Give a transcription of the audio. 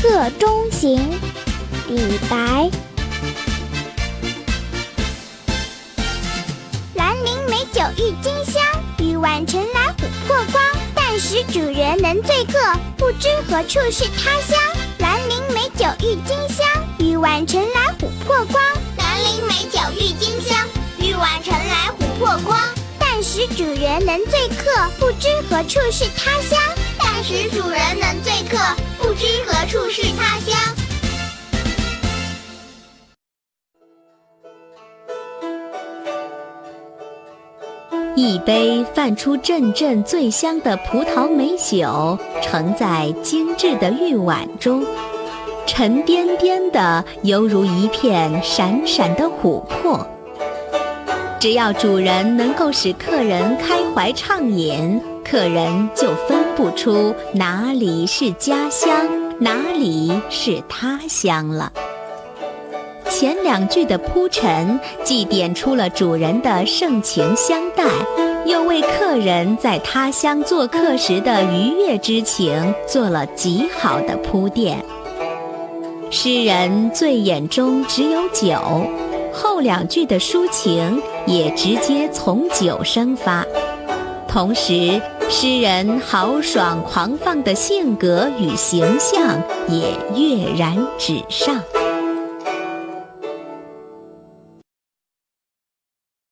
客中行，李白。兰陵美酒郁金香，玉碗盛来琥珀光。但使主人能醉客，不知何处是他乡。兰陵美酒郁金香，玉碗盛来琥珀光。兰陵美酒郁金香，玉碗盛来琥珀光。但使主人能醉客，不知何处是他乡。但使一杯泛出阵阵醉香的葡萄美酒，盛在精致的玉碗中，沉甸甸的，犹如一片闪闪的琥珀。只要主人能够使客人开怀畅饮，客人就分不出哪里是家乡，哪里是他乡了。前两句的铺陈，既点出了主人的盛情相待，又为客人在他乡做客时的愉悦之情做了极好的铺垫。诗人醉眼中只有酒，后两句的抒情也直接从酒生发，同时诗人豪爽狂放的性格与形象也跃然纸上。